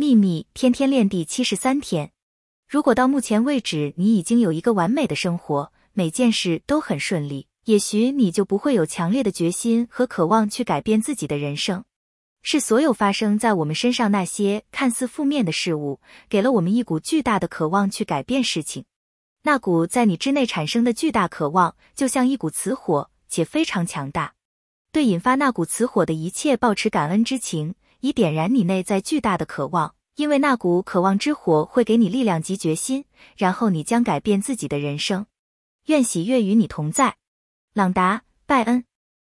秘密天天练第七十三天。如果到目前为止你已经有一个完美的生活，每件事都很顺利，也许你就不会有强烈的决心和渴望去改变自己的人生。是所有发生在我们身上那些看似负面的事物，给了我们一股巨大的渴望去改变事情。那股在你之内产生的巨大渴望，就像一股磁火，且非常强大。对引发那股磁火的一切保持感恩之情。以点燃你内在巨大的渴望，因为那股渴望之火会给你力量及决心，然后你将改变自己的人生。愿喜悦与你同在，朗达·拜恩。